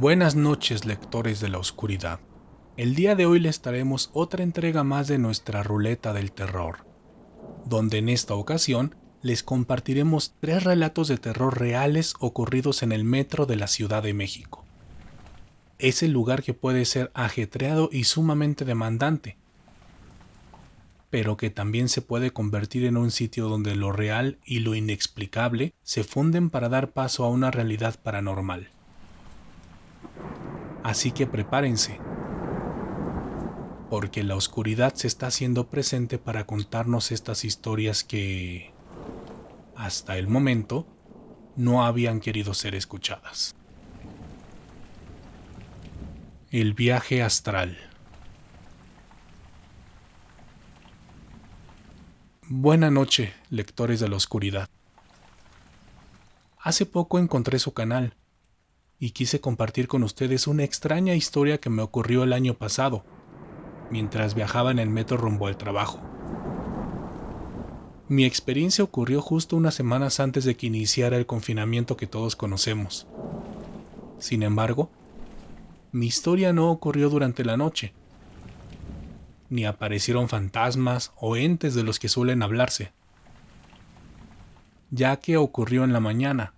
Buenas noches, lectores de la oscuridad. El día de hoy les traemos otra entrega más de nuestra ruleta del terror, donde en esta ocasión les compartiremos tres relatos de terror reales ocurridos en el metro de la Ciudad de México. Es el lugar que puede ser ajetreado y sumamente demandante, pero que también se puede convertir en un sitio donde lo real y lo inexplicable se funden para dar paso a una realidad paranormal. Así que prepárense, porque la oscuridad se está haciendo presente para contarnos estas historias que, hasta el momento, no habían querido ser escuchadas. El viaje astral. Buena noche, lectores de la oscuridad. Hace poco encontré su canal y quise compartir con ustedes una extraña historia que me ocurrió el año pasado, mientras viajaba en el metro rumbo al trabajo. Mi experiencia ocurrió justo unas semanas antes de que iniciara el confinamiento que todos conocemos. Sin embargo, mi historia no ocurrió durante la noche, ni aparecieron fantasmas o entes de los que suelen hablarse, ya que ocurrió en la mañana,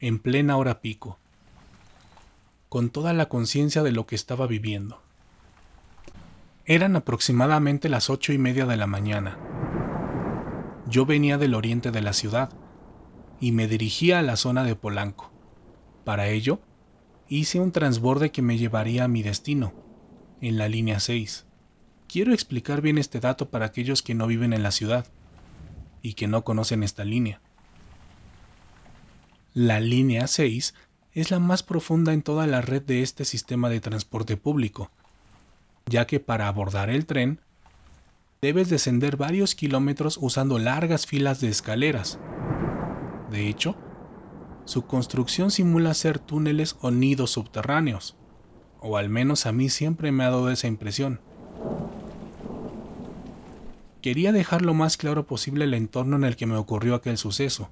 en plena hora pico, con toda la conciencia de lo que estaba viviendo. Eran aproximadamente las ocho y media de la mañana. Yo venía del oriente de la ciudad y me dirigía a la zona de Polanco. Para ello, hice un transborde que me llevaría a mi destino, en la línea 6. Quiero explicar bien este dato para aquellos que no viven en la ciudad y que no conocen esta línea. La línea 6 es la más profunda en toda la red de este sistema de transporte público, ya que para abordar el tren debes descender varios kilómetros usando largas filas de escaleras. De hecho, su construcción simula ser túneles o nidos subterráneos, o al menos a mí siempre me ha dado esa impresión. Quería dejar lo más claro posible el entorno en el que me ocurrió aquel suceso,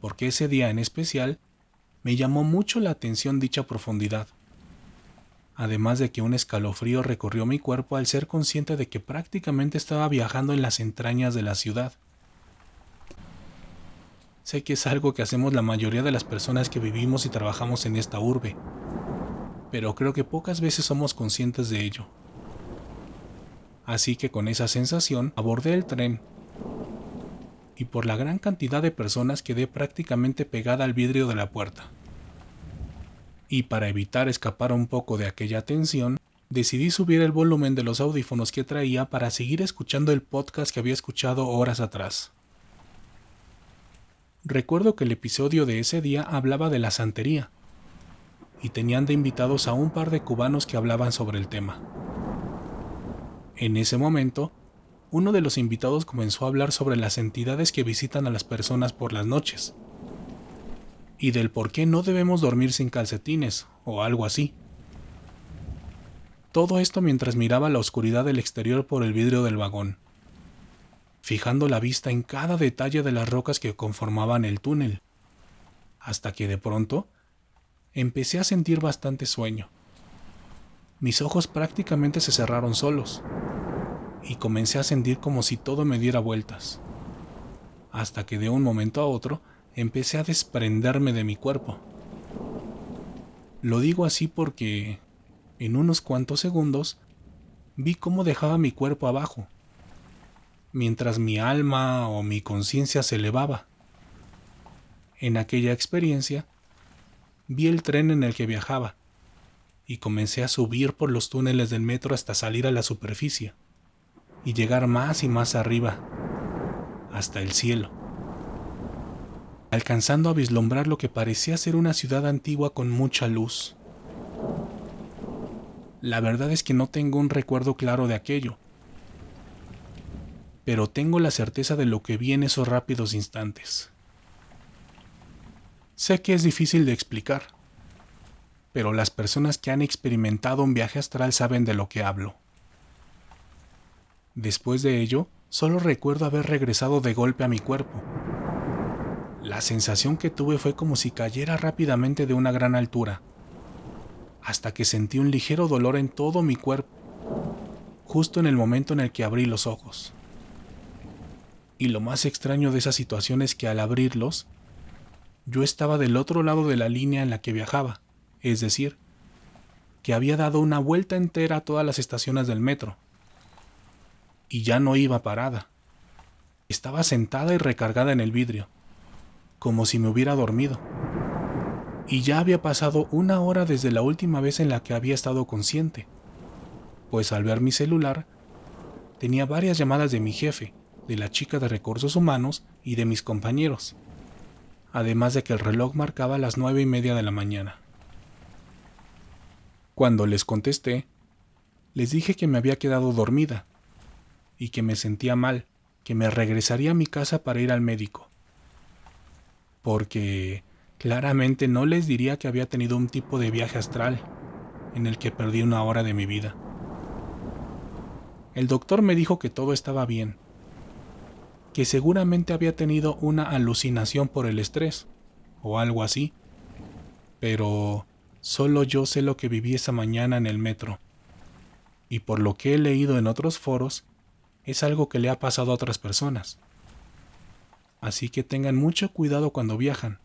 porque ese día en especial me llamó mucho la atención dicha profundidad. Además de que un escalofrío recorrió mi cuerpo al ser consciente de que prácticamente estaba viajando en las entrañas de la ciudad. Sé que es algo que hacemos la mayoría de las personas que vivimos y trabajamos en esta urbe, pero creo que pocas veces somos conscientes de ello. Así que con esa sensación abordé el tren y por la gran cantidad de personas quedé prácticamente pegada al vidrio de la puerta. Y para evitar escapar un poco de aquella tensión, decidí subir el volumen de los audífonos que traía para seguir escuchando el podcast que había escuchado horas atrás. Recuerdo que el episodio de ese día hablaba de la santería, y tenían de invitados a un par de cubanos que hablaban sobre el tema. En ese momento, uno de los invitados comenzó a hablar sobre las entidades que visitan a las personas por las noches y del por qué no debemos dormir sin calcetines o algo así. Todo esto mientras miraba la oscuridad del exterior por el vidrio del vagón, fijando la vista en cada detalle de las rocas que conformaban el túnel, hasta que de pronto empecé a sentir bastante sueño. Mis ojos prácticamente se cerraron solos y comencé a sentir como si todo me diera vueltas, hasta que de un momento a otro empecé a desprenderme de mi cuerpo. Lo digo así porque en unos cuantos segundos vi cómo dejaba mi cuerpo abajo, mientras mi alma o mi conciencia se elevaba. En aquella experiencia, vi el tren en el que viajaba y comencé a subir por los túneles del metro hasta salir a la superficie y llegar más y más arriba, hasta el cielo, alcanzando a vislumbrar lo que parecía ser una ciudad antigua con mucha luz. La verdad es que no tengo un recuerdo claro de aquello, pero tengo la certeza de lo que vi en esos rápidos instantes. Sé que es difícil de explicar, pero las personas que han experimentado un viaje astral saben de lo que hablo. Después de ello, solo recuerdo haber regresado de golpe a mi cuerpo. La sensación que tuve fue como si cayera rápidamente de una gran altura, hasta que sentí un ligero dolor en todo mi cuerpo, justo en el momento en el que abrí los ojos. Y lo más extraño de esa situación es que al abrirlos, yo estaba del otro lado de la línea en la que viajaba, es decir, que había dado una vuelta entera a todas las estaciones del metro. Y ya no iba parada. Estaba sentada y recargada en el vidrio, como si me hubiera dormido. Y ya había pasado una hora desde la última vez en la que había estado consciente, pues al ver mi celular, tenía varias llamadas de mi jefe, de la chica de recursos humanos y de mis compañeros, además de que el reloj marcaba las nueve y media de la mañana. Cuando les contesté, les dije que me había quedado dormida y que me sentía mal, que me regresaría a mi casa para ir al médico. Porque claramente no les diría que había tenido un tipo de viaje astral en el que perdí una hora de mi vida. El doctor me dijo que todo estaba bien, que seguramente había tenido una alucinación por el estrés o algo así, pero solo yo sé lo que viví esa mañana en el metro, y por lo que he leído en otros foros, es algo que le ha pasado a otras personas. Así que tengan mucho cuidado cuando viajan,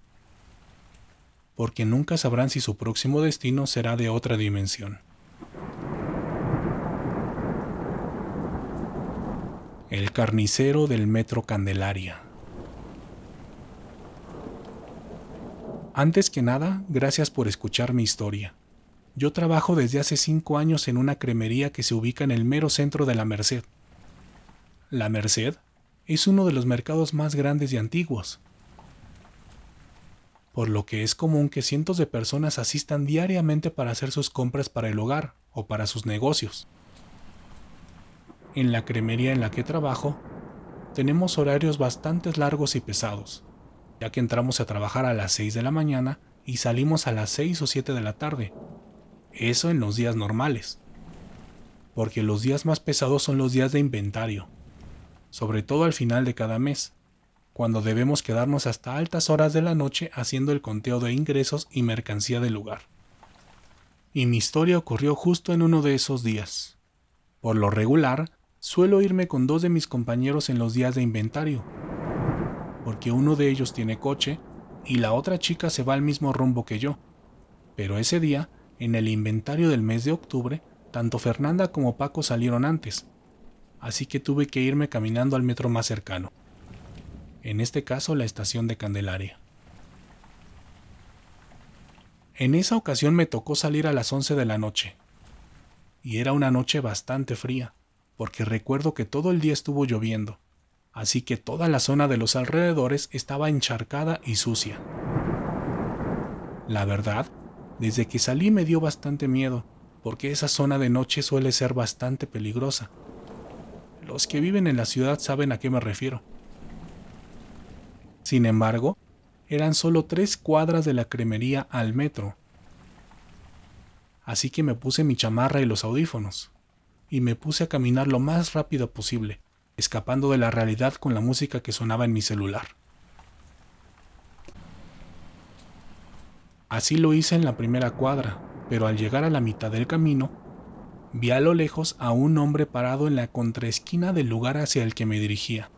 porque nunca sabrán si su próximo destino será de otra dimensión. El carnicero del Metro Candelaria. Antes que nada, gracias por escuchar mi historia. Yo trabajo desde hace cinco años en una cremería que se ubica en el mero centro de la Merced, la Merced es uno de los mercados más grandes y antiguos, por lo que es común que cientos de personas asistan diariamente para hacer sus compras para el hogar o para sus negocios. En la cremería en la que trabajo, tenemos horarios bastante largos y pesados, ya que entramos a trabajar a las 6 de la mañana y salimos a las 6 o 7 de la tarde. Eso en los días normales, porque los días más pesados son los días de inventario, sobre todo al final de cada mes, cuando debemos quedarnos hasta altas horas de la noche haciendo el conteo de ingresos y mercancía del lugar. Y mi historia ocurrió justo en uno de esos días. Por lo regular, suelo irme con dos de mis compañeros en los días de inventario, porque uno de ellos tiene coche y la otra chica se va al mismo rumbo que yo. Pero ese día, en el inventario del mes de octubre, tanto Fernanda como Paco salieron antes, así que tuve que irme caminando al metro más cercano, en este caso la estación de Candelaria. En esa ocasión me tocó salir a las 11 de la noche, y era una noche bastante fría, porque recuerdo que todo el día estuvo lloviendo, así que toda la zona de los alrededores estaba encharcada y sucia. La verdad, desde que salí me dio bastante miedo, porque esa zona de noche suele ser bastante peligrosa, los que viven en la ciudad saben a qué me refiero. Sin embargo, eran solo tres cuadras de la cremería al metro. Así que me puse mi chamarra y los audífonos, y me puse a caminar lo más rápido posible, escapando de la realidad con la música que sonaba en mi celular. Así lo hice en la primera cuadra, pero al llegar a la mitad del camino, vi a lo lejos a un hombre parado en la contraesquina del lugar hacia el que me dirigía.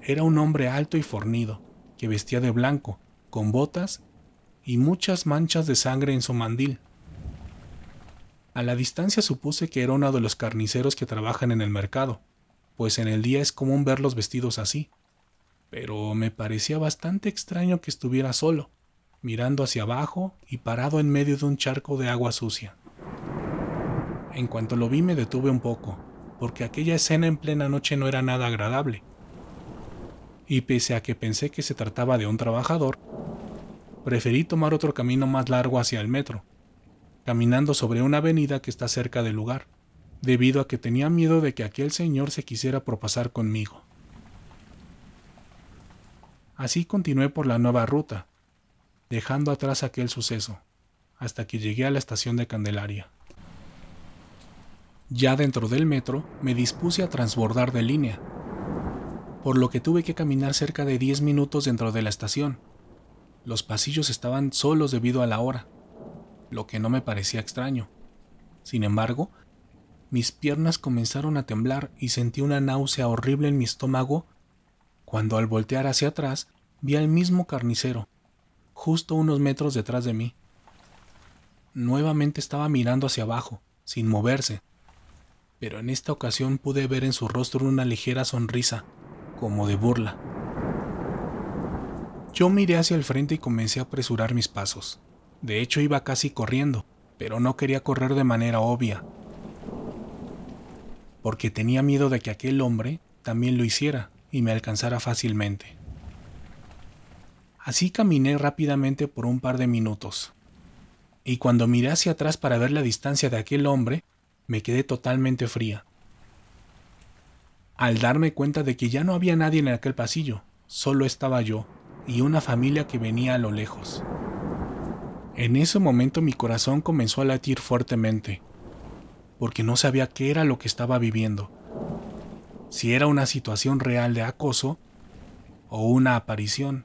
Era un hombre alto y fornido, que vestía de blanco, con botas y muchas manchas de sangre en su mandil. A la distancia supuse que era uno de los carniceros que trabajan en el mercado, pues en el día es común verlos vestidos así. Pero me parecía bastante extraño que estuviera solo, mirando hacia abajo y parado en medio de un charco de agua sucia. En cuanto lo vi me detuve un poco, porque aquella escena en plena noche no era nada agradable. Y pese a que pensé que se trataba de un trabajador, preferí tomar otro camino más largo hacia el metro, caminando sobre una avenida que está cerca del lugar, debido a que tenía miedo de que aquel señor se quisiera propasar conmigo. Así continué por la nueva ruta, dejando atrás aquel suceso, hasta que llegué a la estación de Candelaria. Ya dentro del metro, me dispuse a transbordar de línea, por lo que tuve que caminar cerca de 10 minutos dentro de la estación. Los pasillos estaban solos debido a la hora, lo que no me parecía extraño. Sin embargo, mis piernas comenzaron a temblar y sentí una náusea horrible en mi estómago cuando al voltear hacia atrás vi al mismo carnicero, justo unos metros detrás de mí. Nuevamente estaba mirando hacia abajo, sin moverse, pero en esta ocasión pude ver en su rostro una ligera sonrisa, como de burla. Yo miré hacia el frente y comencé a apresurar mis pasos. De hecho iba casi corriendo, pero no quería correr de manera obvia, porque tenía miedo de que aquel hombre también lo hiciera y me alcanzara fácilmente. Así caminé rápidamente por un par de minutos, y cuando miré hacia atrás para ver la distancia de aquel hombre, me quedé totalmente fría. Al darme cuenta de que ya no había nadie en aquel pasillo, solo estaba yo y una familia que venía a lo lejos. En ese momento mi corazón comenzó a latir fuertemente porque no sabía qué era lo que estaba viviendo. Si era una situación real de acoso o una aparición.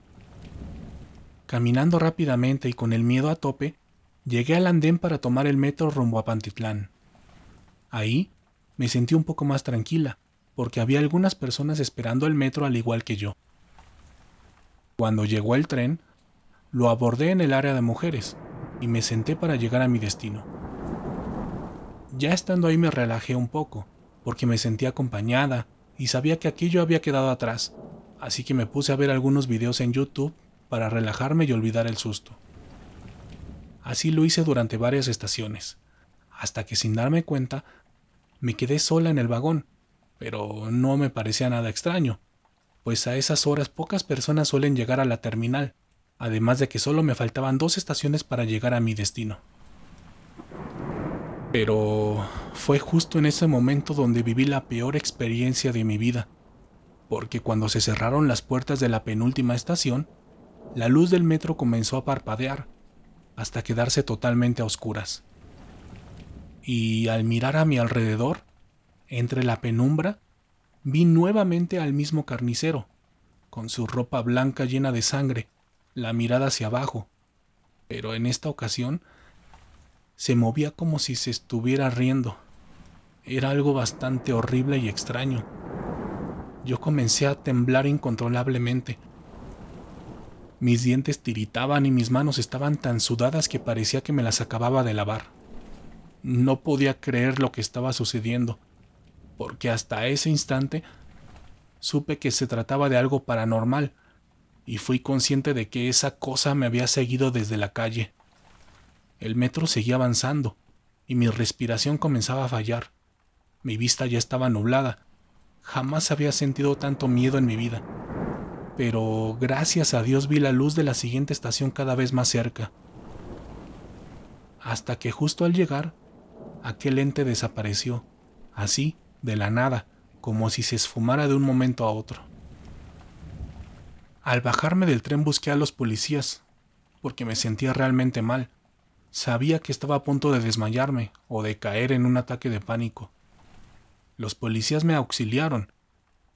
Caminando rápidamente y con el miedo a tope, llegué al andén para tomar el metro rumbo a Pantitlán. Ahí me sentí un poco más tranquila, porque había algunas personas esperando el metro al igual que yo. Cuando llegó el tren, lo abordé en el área de mujeres y me senté para llegar a mi destino. Ya estando ahí me relajé un poco, porque me sentía acompañada y sabía que aquello había quedado atrás, así que me puse a ver algunos videos en YouTube para relajarme y olvidar el susto. Así lo hice durante varias estaciones, hasta que sin darme cuenta me quedé sola en el vagón, pero no me parecía nada extraño, pues a esas horas pocas personas suelen llegar a la terminal, además de que solo me faltaban dos estaciones para llegar a mi destino. Pero fue justo en ese momento donde viví la peor experiencia de mi vida, porque cuando se cerraron las puertas de la penúltima estación, la luz del metro comenzó a parpadear hasta quedarse totalmente a oscuras. Y al mirar a mi alrededor, entre la penumbra, vi nuevamente al mismo carnicero, con su ropa blanca llena de sangre, la mirada hacia abajo, pero en esta ocasión se movía como si se estuviera riendo. Era algo bastante horrible y extraño. Yo comencé a temblar incontrolablemente. Mis dientes tiritaban y mis manos estaban tan sudadas que parecía que me las acababa de lavar. No podía creer lo que estaba sucediendo, porque hasta ese instante supe que se trataba de algo paranormal, y fui consciente de que esa cosa me había seguido desde la calle. El metro seguía avanzando y mi respiración comenzaba a fallar. Mi vista ya estaba nublada. Jamás había sentido tanto miedo en mi vida. Pero gracias a Dios vi la luz de la siguiente estación cada vez más cerca. Hasta que justo al llegar, aquel ente desapareció, así, de la nada, como si se esfumara de un momento a otro. Al bajarme del tren busqué a los policías, porque me sentía realmente mal. Sabía que estaba a punto de desmayarme o de caer en un ataque de pánico. Los policías me auxiliaron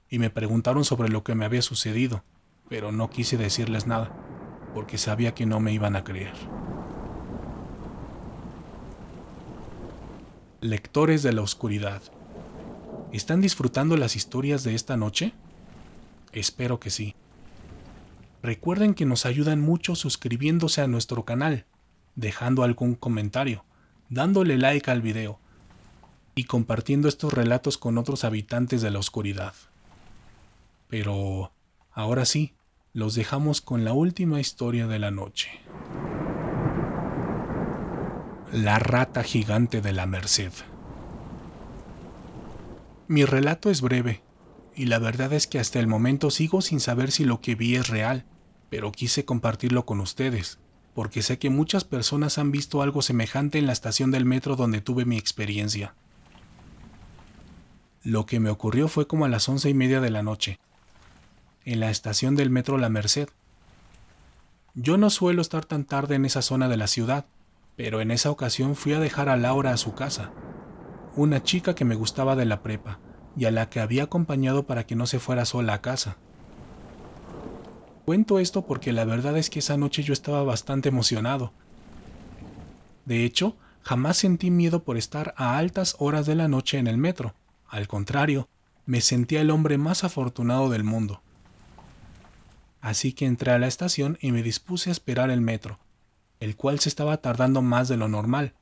y me preguntaron sobre lo que me había sucedido, pero no quise decirles nada, porque sabía que no me iban a creer. Lectores de la Oscuridad, ¿están disfrutando las historias de esta noche? Espero que sí. Recuerden que nos ayudan mucho suscribiéndose a nuestro canal dejando algún comentario, dándole like al video y compartiendo estos relatos con otros habitantes de la oscuridad. Pero ahora sí, los dejamos con la última historia de la noche. La rata gigante de la Merced. Mi relato es breve, y la verdad es que hasta el momento sigo sin saber si lo que vi es real, pero quise compartirlo con ustedes, porque sé que muchas personas han visto algo semejante en la estación del metro donde tuve mi experiencia. Lo que me ocurrió fue como a las once y media de la noche, en la estación del metro La Merced. Yo no suelo estar tan tarde en esa zona de la ciudad, pero en esa ocasión fui a dejar a Laura a su casa, una chica que me gustaba de la prepa y a la que había acompañado para que no se fuera sola a casa. Cuento esto porque la verdad es que esa noche yo estaba bastante emocionado. De hecho, jamás sentí miedo por estar a altas horas de la noche en el metro. Al contrario, me sentía el hombre más afortunado del mundo. Así que entré a la estación y me dispuse a esperar el metro, el cual se estaba tardando más de lo normal.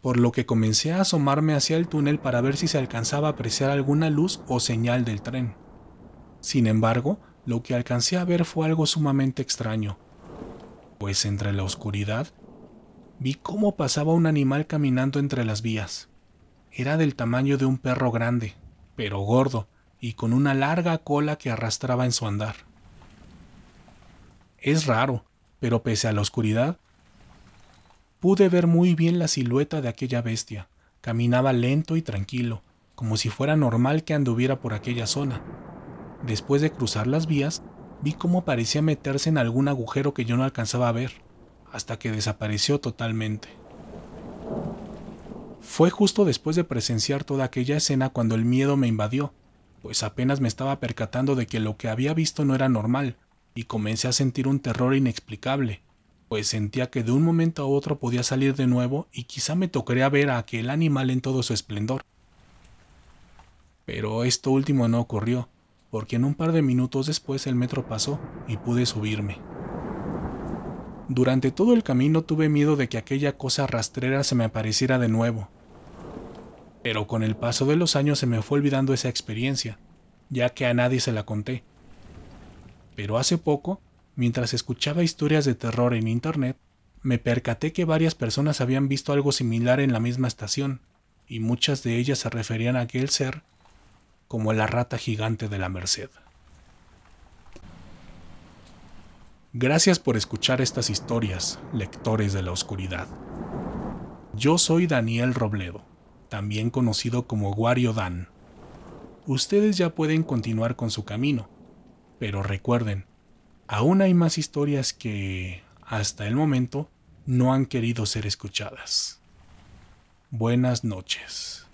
Por lo que comencé a asomarme hacia el túnel para ver si se alcanzaba a apreciar alguna luz o señal del tren. Sin embargo, lo que alcancé a ver fue algo sumamente extraño, pues entre la oscuridad vi cómo pasaba un animal caminando entre las vías. Era del tamaño de un perro grande, pero gordo y con una larga cola que arrastraba en su andar. Es raro, pero pese a la oscuridad, pude ver muy bien la silueta de aquella bestia. Caminaba lento y tranquilo, como si fuera normal que anduviera por aquella zona. Después de cruzar las vías, vi cómo parecía meterse en algún agujero que yo no alcanzaba a ver, hasta que desapareció totalmente. Fue justo después de presenciar toda aquella escena cuando el miedo me invadió, pues apenas me estaba percatando de que lo que había visto no era normal, y comencé a sentir un terror inexplicable, pues sentía que de un momento a otro podía salir de nuevo y quizá me tocaría ver a aquel animal en todo su esplendor. Pero esto último no ocurrió, porque en un par de minutos después el metro pasó y pude subirme. Durante todo el camino tuve miedo de que aquella cosa rastrera se me apareciera de nuevo. Pero con el paso de los años se me fue olvidando esa experiencia, ya que a nadie se la conté. Pero hace poco, mientras escuchaba historias de terror en Internet, me percaté que varias personas habían visto algo similar en la misma estación, y muchas de ellas se referían a aquel ser como la rata gigante de la Merced. Gracias por escuchar estas historias, lectores de la oscuridad. Yo soy Daniel Robledo, también conocido como Wario Dan. Ustedes ya pueden continuar con su camino, pero recuerden, aún hay más historias que, hasta el momento, no han querido ser escuchadas. Buenas noches.